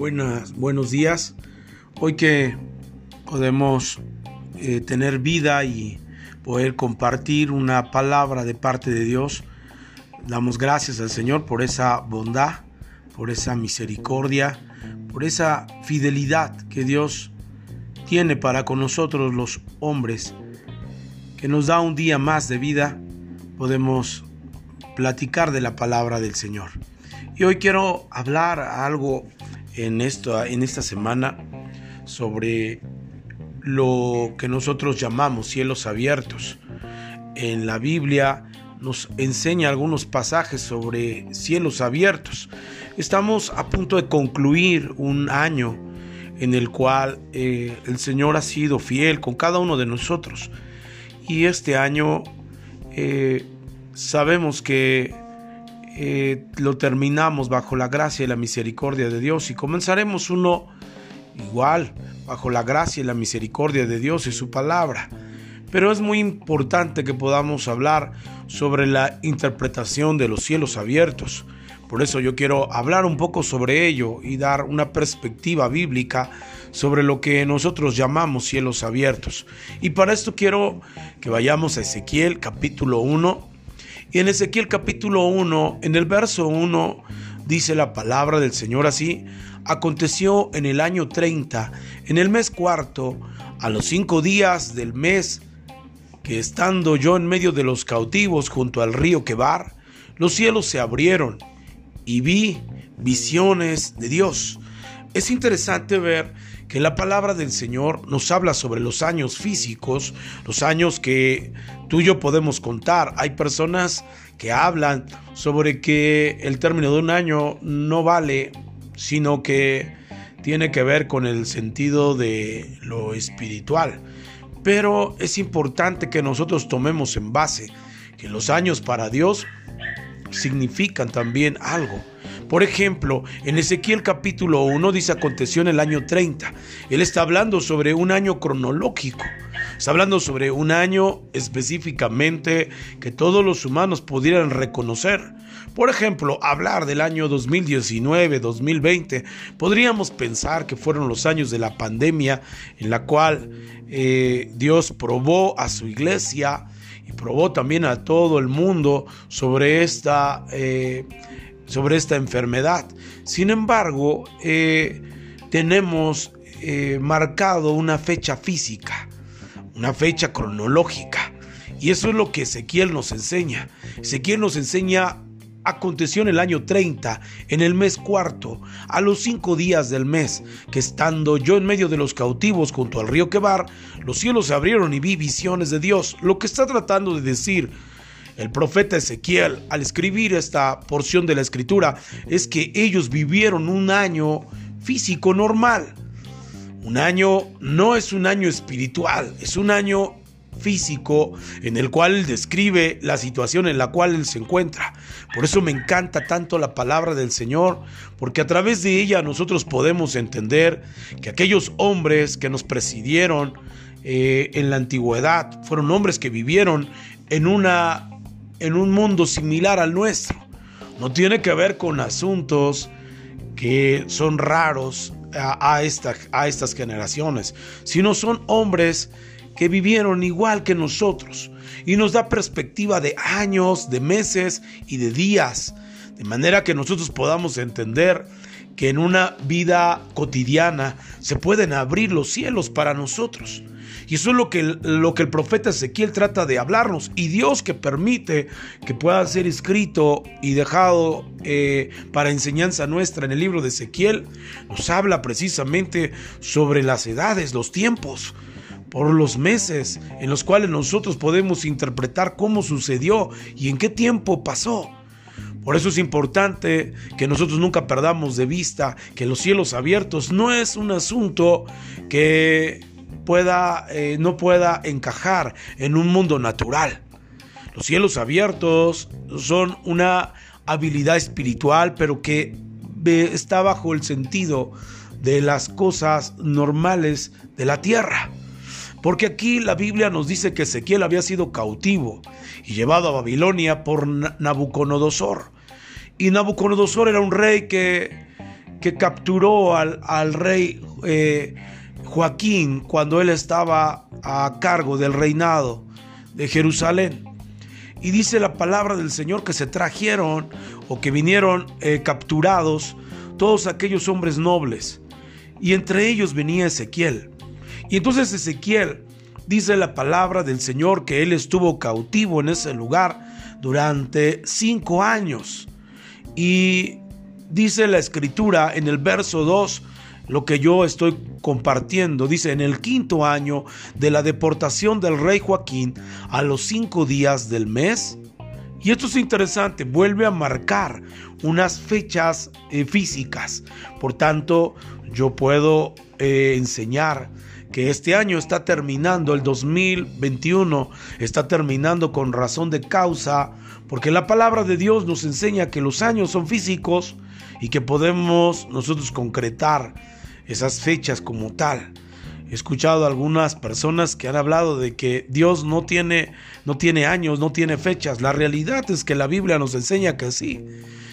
Buenas, buenos días. Hoy que podemos eh, tener vida y poder compartir una palabra de parte de Dios, damos gracias al Señor por esa bondad, por esa misericordia, por esa fidelidad que Dios tiene para con nosotros los hombres, que nos da un día más de vida, podemos platicar de la palabra del Señor. Y hoy quiero hablar algo en, esto, en esta semana sobre lo que nosotros llamamos cielos abiertos. En la Biblia nos enseña algunos pasajes sobre cielos abiertos. Estamos a punto de concluir un año en el cual eh, el Señor ha sido fiel con cada uno de nosotros. Y este año eh, sabemos que eh, lo terminamos bajo la gracia y la misericordia de Dios y comenzaremos uno igual, bajo la gracia y la misericordia de Dios y su palabra. Pero es muy importante que podamos hablar sobre la interpretación de los cielos abiertos. Por eso yo quiero hablar un poco sobre ello y dar una perspectiva bíblica sobre lo que nosotros llamamos cielos abiertos. Y para esto quiero que vayamos a Ezequiel capítulo 1 y en Ezequiel capítulo 1, en el verso 1, dice la palabra del Señor así, aconteció en el año 30, en el mes cuarto, a los cinco días del mes, que estando yo en medio de los cautivos junto al río Quebar, los cielos se abrieron y vi visiones de Dios. Es interesante ver que la palabra del Señor nos habla sobre los años físicos, los años que tú y yo podemos contar. Hay personas que hablan sobre que el término de un año no vale, sino que tiene que ver con el sentido de lo espiritual. Pero es importante que nosotros tomemos en base que los años para Dios significan también algo. Por ejemplo, en Ezequiel capítulo 1 dice aconteció en el año 30. Él está hablando sobre un año cronológico. Está hablando sobre un año específicamente que todos los humanos pudieran reconocer. Por ejemplo, hablar del año 2019, 2020, podríamos pensar que fueron los años de la pandemia en la cual eh, Dios probó a su iglesia y probó también a todo el mundo sobre esta... Eh, sobre esta enfermedad. Sin embargo, eh, tenemos eh, marcado una fecha física, una fecha cronológica. Y eso es lo que Ezequiel nos enseña. Ezequiel nos enseña, aconteció en el año 30, en el mes cuarto, a los cinco días del mes, que estando yo en medio de los cautivos junto al río Quebar, los cielos se abrieron y vi visiones de Dios. Lo que está tratando de decir el profeta Ezequiel, al escribir esta porción de la escritura, es que ellos vivieron un año físico normal. Un año no es un año espiritual, es un año físico en el cual describe la situación en la cual él se encuentra. Por eso me encanta tanto la palabra del Señor, porque a través de ella nosotros podemos entender que aquellos hombres que nos presidieron eh, en la antigüedad fueron hombres que vivieron en una en un mundo similar al nuestro. No tiene que ver con asuntos que son raros a, a estas generaciones, sino son hombres que vivieron igual que nosotros y nos da perspectiva de años, de meses y de días, de manera que nosotros podamos entender que en una vida cotidiana se pueden abrir los cielos para nosotros. Y eso es lo que, lo que el profeta Ezequiel trata de hablarnos. Y Dios que permite que pueda ser escrito y dejado eh, para enseñanza nuestra en el libro de Ezequiel, nos habla precisamente sobre las edades, los tiempos por los meses en los cuales nosotros podemos interpretar cómo sucedió y en qué tiempo pasó. Por eso es importante que nosotros nunca perdamos de vista que los cielos abiertos no es un asunto que pueda, eh, no pueda encajar en un mundo natural. Los cielos abiertos son una habilidad espiritual, pero que está bajo el sentido de las cosas normales de la tierra. Porque aquí la Biblia nos dice que Ezequiel había sido cautivo y llevado a Babilonia por Nabucodonosor. Y Nabucodonosor era un rey que que capturó al, al rey eh, Joaquín cuando él estaba a cargo del reinado de Jerusalén. Y dice la palabra del Señor que se trajeron o que vinieron eh, capturados todos aquellos hombres nobles. Y entre ellos venía Ezequiel. Y entonces Ezequiel dice la palabra del Señor que él estuvo cautivo en ese lugar durante cinco años. Y dice la escritura en el verso 2 lo que yo estoy compartiendo. Dice, en el quinto año de la deportación del rey Joaquín, a los cinco días del mes. Y esto es interesante, vuelve a marcar unas fechas eh, físicas. Por tanto, yo puedo eh, enseñar que este año está terminando, el 2021 está terminando con razón de causa, porque la palabra de Dios nos enseña que los años son físicos y que podemos nosotros concretar esas fechas como tal. He escuchado a algunas personas que han hablado de que Dios no tiene, no tiene años, no tiene fechas. La realidad es que la Biblia nos enseña que sí,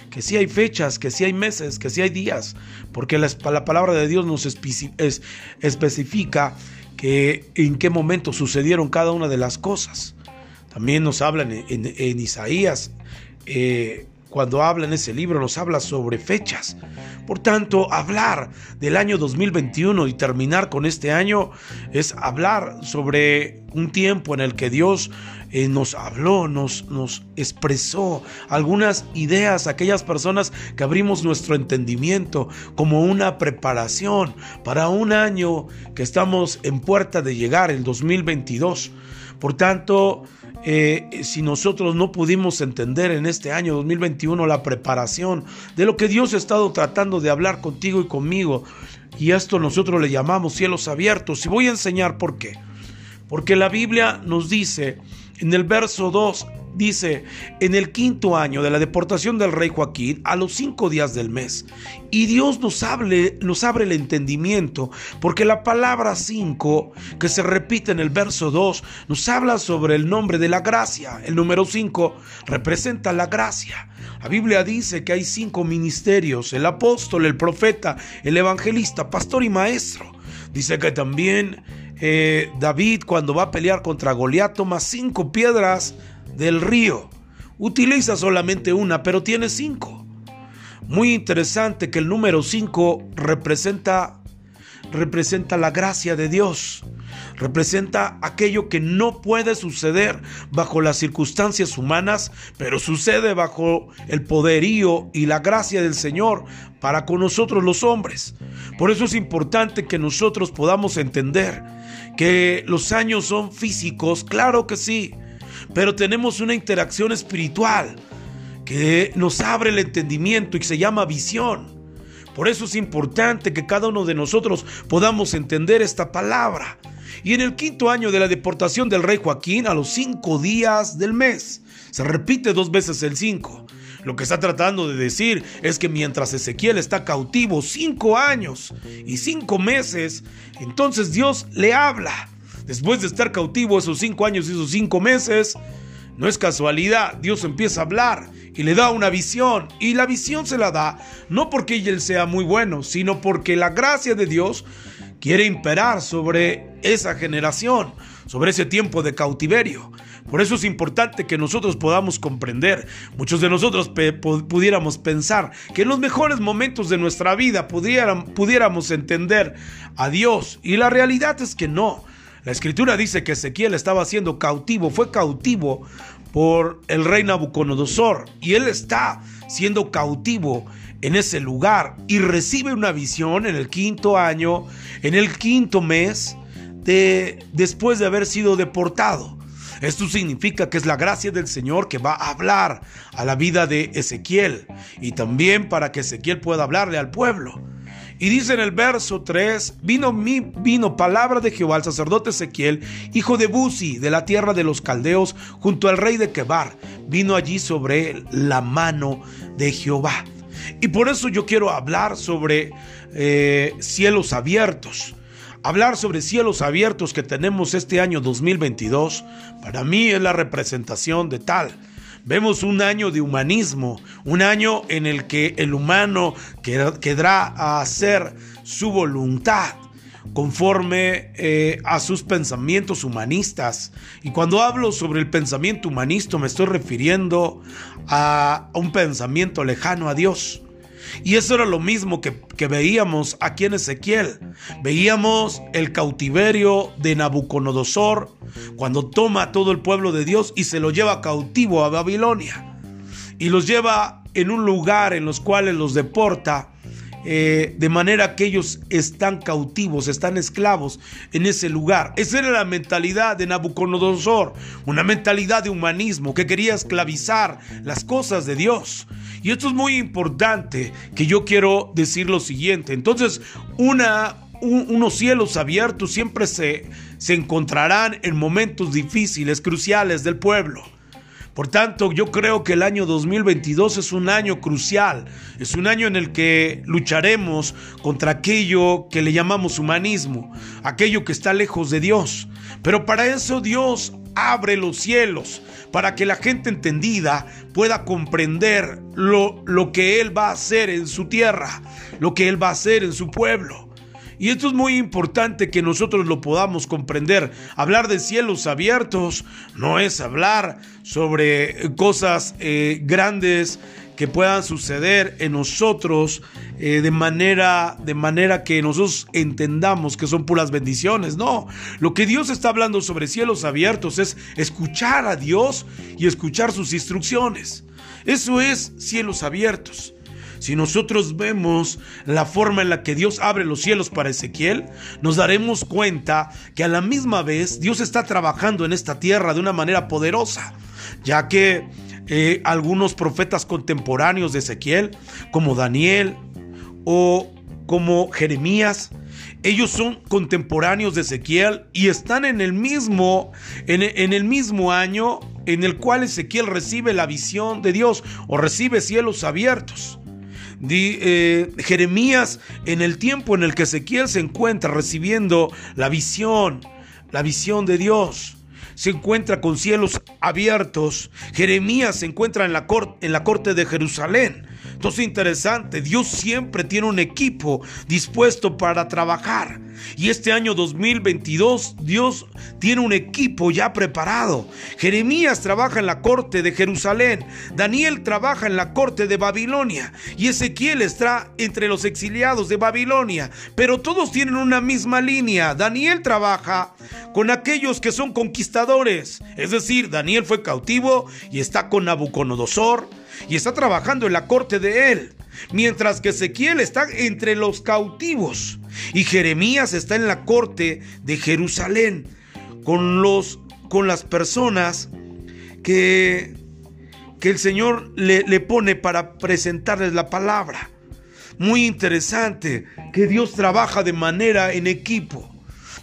que sí hay fechas, que sí hay meses, que sí hay días, porque la, palabra de Dios nos especifica que en qué momento sucedieron cada una de las cosas. También nos hablan en, Isaías. Eh, cuando habla en ese libro nos habla sobre fechas. Por tanto, hablar del año 2021 y terminar con este año es hablar sobre un tiempo en el que Dios eh, nos habló, nos, nos expresó algunas ideas, aquellas personas que abrimos nuestro entendimiento como una preparación para un año que estamos en puerta de llegar, el 2022. Por tanto, eh, si nosotros no pudimos entender en este año 2021 la preparación de lo que Dios ha estado tratando de hablar contigo y conmigo, y esto nosotros le llamamos cielos abiertos, y voy a enseñar por qué. Porque la Biblia nos dice en el verso 2, dice, en el quinto año de la deportación del rey Joaquín, a los cinco días del mes. Y Dios nos, hable, nos abre el entendimiento, porque la palabra cinco, que se repite en el verso 2, nos habla sobre el nombre de la gracia. El número 5 representa la gracia. La Biblia dice que hay cinco ministerios, el apóstol, el profeta, el evangelista, pastor y maestro. Dice que también eh, David cuando va a pelear contra Goliat toma cinco piedras del río. Utiliza solamente una, pero tiene cinco. Muy interesante que el número cinco representa, representa la gracia de Dios. Representa aquello que no puede suceder bajo las circunstancias humanas, pero sucede bajo el poderío y la gracia del Señor para con nosotros los hombres. Por eso es importante que nosotros podamos entender que los años son físicos, claro que sí, pero tenemos una interacción espiritual que nos abre el entendimiento y se llama visión. Por eso es importante que cada uno de nosotros podamos entender esta palabra. Y en el quinto año de la deportación del rey Joaquín, a los cinco días del mes, se repite dos veces el cinco. Lo que está tratando de decir es que mientras Ezequiel está cautivo cinco años y cinco meses, entonces Dios le habla Después de estar cautivo esos cinco años y esos cinco meses, no es casualidad, Dios empieza a hablar y le da una visión. Y la visión se la da no porque él sea muy bueno, sino porque la gracia de Dios quiere imperar sobre esa generación, sobre ese tiempo de cautiverio. Por eso es importante que nosotros podamos comprender, muchos de nosotros pudiéramos pensar que en los mejores momentos de nuestra vida pudiéramos entender a Dios. Y la realidad es que no. La escritura dice que Ezequiel estaba siendo cautivo, fue cautivo por el rey Nabucodonosor y él está siendo cautivo en ese lugar y recibe una visión en el quinto año, en el quinto mes de después de haber sido deportado. Esto significa que es la gracia del Señor que va a hablar a la vida de Ezequiel y también para que Ezequiel pueda hablarle al pueblo. Y dice en el verso 3, vino, mi, vino palabra de Jehová al sacerdote Ezequiel, hijo de Buzi, de la tierra de los caldeos, junto al rey de Quebar. Vino allí sobre la mano de Jehová. Y por eso yo quiero hablar sobre eh, cielos abiertos. Hablar sobre cielos abiertos que tenemos este año 2022, para mí es la representación de tal Vemos un año de humanismo, un año en el que el humano quedará a hacer su voluntad conforme eh, a sus pensamientos humanistas. Y cuando hablo sobre el pensamiento humanista me estoy refiriendo a un pensamiento lejano a Dios. Y eso era lo mismo que, veíamos aquí en Ezequiel. Veíamos el cautiverio de Nabucodonosor cuando toma a todo el pueblo de Dios y se lo lleva cautivo a Babilonia. Y los lleva en un lugar en los cuales los deporta eh, de manera que ellos están cautivos, están esclavos en ese lugar. Esa era la mentalidad de Nabucodonosor, una mentalidad de humanismo que quería esclavizar las cosas de Dios. Y esto es muy importante que yo quiero decir lo siguiente. Entonces, una, unos cielos abiertos siempre se, se encontrarán en momentos difíciles, cruciales del pueblo. Por tanto, yo creo que el año 2022 es un año crucial, es un año en el que lucharemos contra aquello que le llamamos humanismo, aquello que está lejos de Dios. Pero para eso Dios abre los cielos, para que la gente entendida pueda comprender lo, lo que Él va a hacer en su tierra, lo que Él va a hacer en su pueblo. Y esto es muy importante que nosotros lo podamos comprender. Hablar de cielos abiertos no es hablar sobre cosas eh, grandes que puedan suceder en nosotros eh, de, manera, de manera que nosotros entendamos que son puras bendiciones. No, lo que Dios está hablando sobre cielos abiertos es escuchar a Dios y escuchar sus instrucciones. Eso es cielos abiertos. Si nosotros vemos la forma en la que Dios abre los cielos para Ezequiel, nos daremos cuenta que a la misma vez Dios está trabajando en esta tierra de una manera poderosa, ya que eh, algunos profetas contemporáneos de Ezequiel, como Daniel o como Jeremías, ellos son contemporáneos de Ezequiel y están en el mismo, en el mismo año en el cual Ezequiel recibe la visión de Dios o recibe cielos abiertos. Eh, Jeremías en el tiempo en el que Ezequiel se encuentra recibiendo la visión, la visión de Dios. Se encuentra con cielos abiertos. Jeremías se encuentra en la, en la corte de Jerusalén. Entonces interesante, Dios siempre tiene un equipo dispuesto para trabajar. Y este año 2022 Dios tiene un equipo ya preparado. Jeremías trabaja en la corte de Jerusalén, Daniel trabaja en la corte de Babilonia y Ezequiel está entre los exiliados de Babilonia. Pero todos tienen una misma línea. Daniel trabaja con aquellos que son conquistadores. Es decir, Daniel fue cautivo y está con Nabucodonosor y está trabajando en la corte de él, mientras que Ezequiel está entre los cautivos y Jeremías está en la corte de Jerusalén con los con las personas que que el Señor le, le pone para presentarles la palabra. Muy interesante que Dios trabaja de manera en equipo.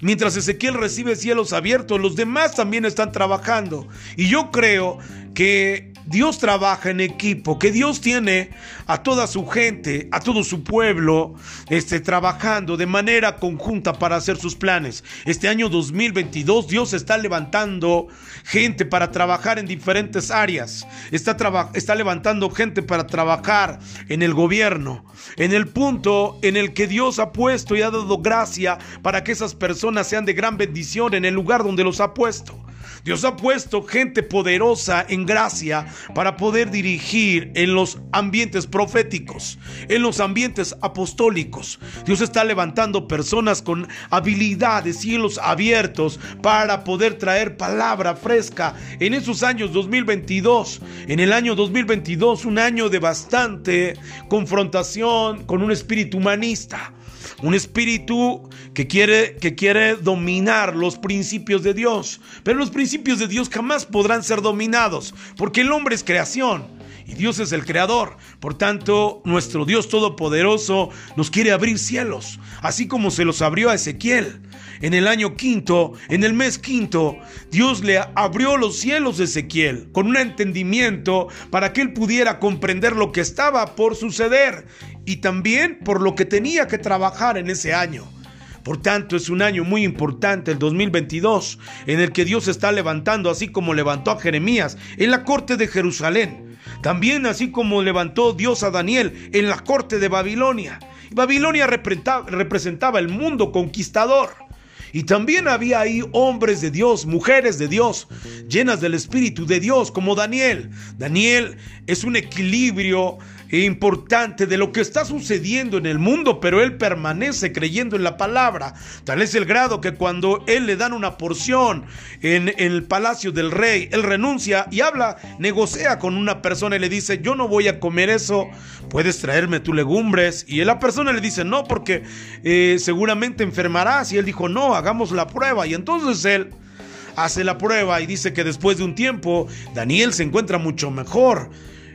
Mientras Ezequiel recibe cielos abiertos, los demás también están trabajando. Y yo creo que Dios trabaja en equipo, que Dios tiene a toda su gente, a todo su pueblo, este, trabajando de manera conjunta para hacer sus planes. Este año 2022 Dios está levantando gente para trabajar en diferentes áreas. Está, está levantando gente para trabajar en el gobierno, en el punto en el que Dios ha puesto y ha dado gracia para que esas personas sean de gran bendición en el lugar donde los ha puesto. Dios ha puesto gente poderosa en gracia para poder dirigir en los ambientes proféticos, en los ambientes apostólicos. Dios está levantando personas con habilidades, cielos abiertos para poder traer palabra fresca en esos años 2022. En el año 2022, un año de bastante confrontación con un espíritu humanista un espíritu que quiere, que quiere dominar los principios de Dios. Pero los principios de Dios jamás podrán ser dominados, porque el hombre es creación y Dios es el creador. Por tanto, nuestro Dios Todopoderoso nos quiere abrir cielos, así como se los abrió a Ezequiel. En el año quinto, en el mes quinto, Dios le abrió los cielos a Ezequiel con un entendimiento para que él pudiera comprender lo que estaba por suceder y también por lo que tenía que trabajar en ese año. Por tanto, es un año muy importante, el 2022, en el que Dios está levantando, así como levantó a Jeremías en la corte de Jerusalén. También así como levantó Dios a Daniel en la corte de Babilonia. Babilonia representaba el mundo conquistador. Y también había ahí hombres de Dios, mujeres de Dios, llenas del Espíritu de Dios, como Daniel. Daniel es un equilibrio importante de lo que está sucediendo en el mundo, pero él permanece creyendo en la palabra. Tal es el grado que cuando él le dan una porción en, el palacio del rey, él renuncia y habla, negocia con una persona y le dice, yo no voy a comer eso, puedes traerme tus legumbres. Y la persona le dice, no, porque eh, seguramente enfermarás. Y él dijo, no, hagamos la prueba. Y entonces él hace la prueba y dice que después de un tiempo Daniel se encuentra mucho mejor.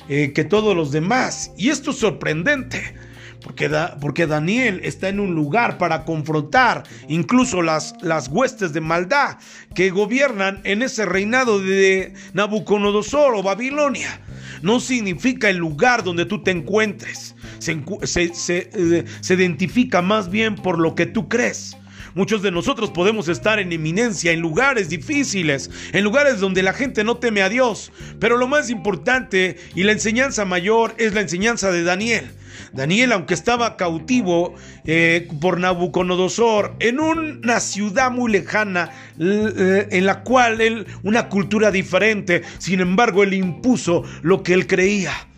Eh, que todos los demás. Y esto es sorprendente. Porque, porque, Daniel está en un lugar para confrontar incluso las, las huestes de maldad que gobiernan en ese reinado de Nabucodonosor o Babilonia. No significa el lugar donde tú te encuentres. Se, se, eh, se identifica más bien por lo que tú crees. Muchos de nosotros podemos estar en eminencia, en lugares difíciles, en lugares donde la gente no teme a Dios. Pero lo más importante y la enseñanza mayor es la enseñanza de Daniel. Daniel, aunque estaba cautivo eh, por Nabucodonosor en una ciudad muy lejana, eh, en la cual él, una cultura diferente, sin embargo, él impuso lo que él creía.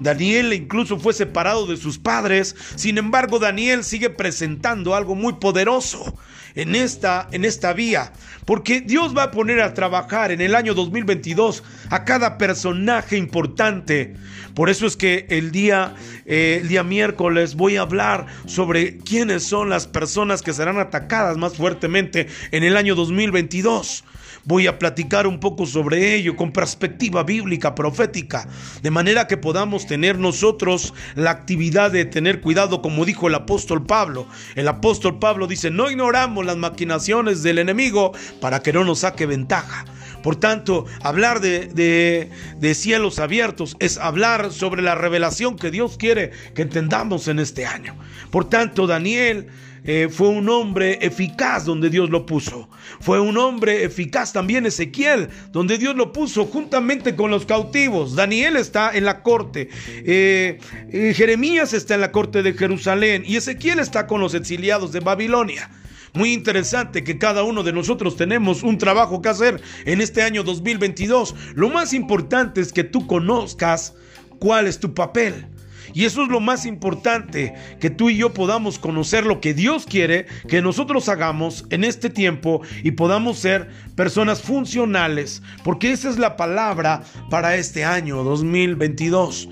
Daniel incluso fue separado de sus padres, sin embargo Daniel sigue presentando algo muy poderoso en esta, en esta vía, porque Dios va a poner a trabajar en el año 2022 a cada personaje importante. Por eso es que el día, eh, el día miércoles voy a hablar sobre quiénes son las personas que serán atacadas más fuertemente en el año 2022. Voy a platicar un poco sobre ello con perspectiva bíblica, profética, de manera que podamos tener nosotros la actividad de tener cuidado, como dijo el apóstol Pablo. El apóstol Pablo dice, no ignoramos las maquinaciones del enemigo para que no nos saque ventaja. Por tanto, hablar de, de, cielos abiertos es hablar sobre la revelación que Dios quiere que entendamos en este año. Por tanto, Daniel eh, fue un hombre eficaz donde Dios lo puso. Fue un hombre eficaz también Ezequiel, donde Dios lo puso juntamente con los cautivos. Daniel está en la corte. Eh, Jeremías está en la corte de Jerusalén y Ezequiel está con los exiliados de Babilonia. Muy interesante que cada uno de nosotros tenemos un trabajo que hacer en este año 2022. Lo más importante es que tú conozcas cuál es tu papel. Y eso es lo más importante, que tú y yo podamos conocer lo que Dios quiere que nosotros hagamos en este tiempo y podamos ser personas funcionales, porque esa es la palabra para este año 2022.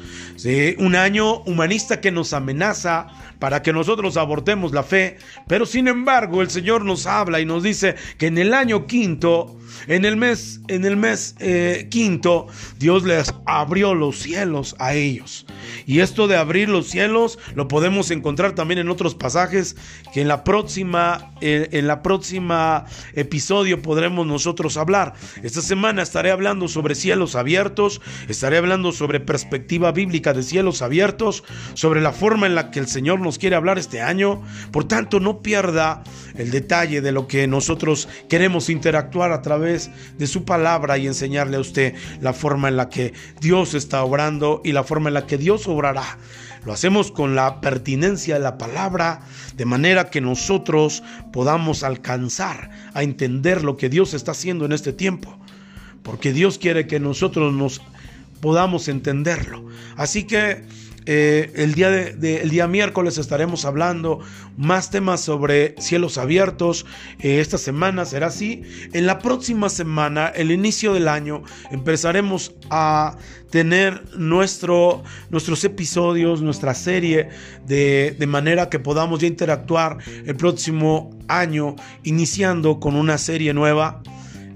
Un año humanista que nos amenaza para que nosotros abortemos la fe, pero sin embargo el Señor nos habla y nos dice que en el año quinto, en el mes, en el mes eh, quinto, Dios les abrió los cielos a ellos. Y esto de abrir los cielos lo podemos encontrar también en otros pasajes que en la próxima, eh, en la próxima episodio podremos nosotros hablar. Esta semana estaré hablando sobre cielos abiertos, estaré hablando sobre perspectiva bíblica de cielos abiertos, sobre la forma en la que el Señor nos quiere hablar este año. Por tanto, no pierda el detalle de lo que nosotros queremos interactuar a través de su palabra y enseñarle a usted la forma en la que Dios está obrando y la forma en la que Dios obrará. Lo hacemos con la pertinencia de la palabra, de manera que nosotros podamos alcanzar a entender lo que Dios está haciendo en este tiempo. Porque Dios quiere que nosotros nos podamos entenderlo. Así que eh, el, día de, día miércoles estaremos hablando más temas sobre cielos abiertos. Eh, esta semana será así. En la próxima semana, el inicio del año, empezaremos a tener nuestro, nuestros episodios, nuestra serie, de, de manera que podamos ya interactuar el próximo año, iniciando con una serie nueva.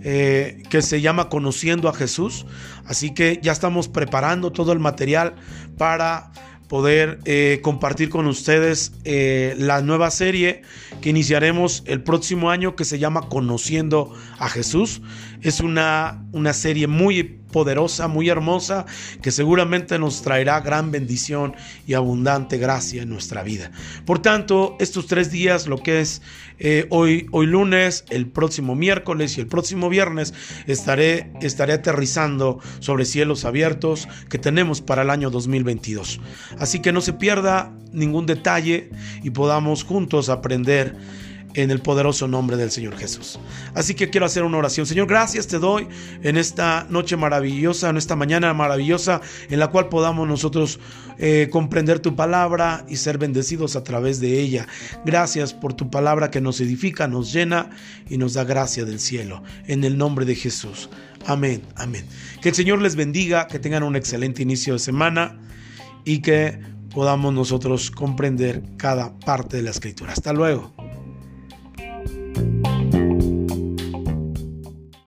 Eh, que se llama Conociendo a Jesús. Así que ya estamos preparando todo el material para poder eh, compartir con ustedes eh, la nueva serie que iniciaremos el próximo año que se llama Conociendo a Jesús. Es una, una serie muy poderosa, muy hermosa, que seguramente nos traerá gran bendición y abundante gracia en nuestra vida. Por tanto, estos tres días, lo que es eh, hoy, hoy lunes, el próximo miércoles y el próximo viernes, estaré, estaré aterrizando sobre cielos abiertos que tenemos para el año 2022. Así que no se pierda ningún detalle y podamos juntos aprender en el poderoso nombre del Señor Jesús. Así que quiero hacer una oración. Señor, gracias te doy en esta noche maravillosa, en esta mañana maravillosa, en la cual podamos nosotros eh, comprender tu palabra y ser bendecidos a través de ella. Gracias por tu palabra que nos edifica, nos llena y nos da gracia del cielo. En el nombre de Jesús. Amén, amén. Que el Señor les bendiga, que tengan un excelente inicio de semana y que podamos nosotros comprender cada parte de la escritura. Hasta luego. Oh,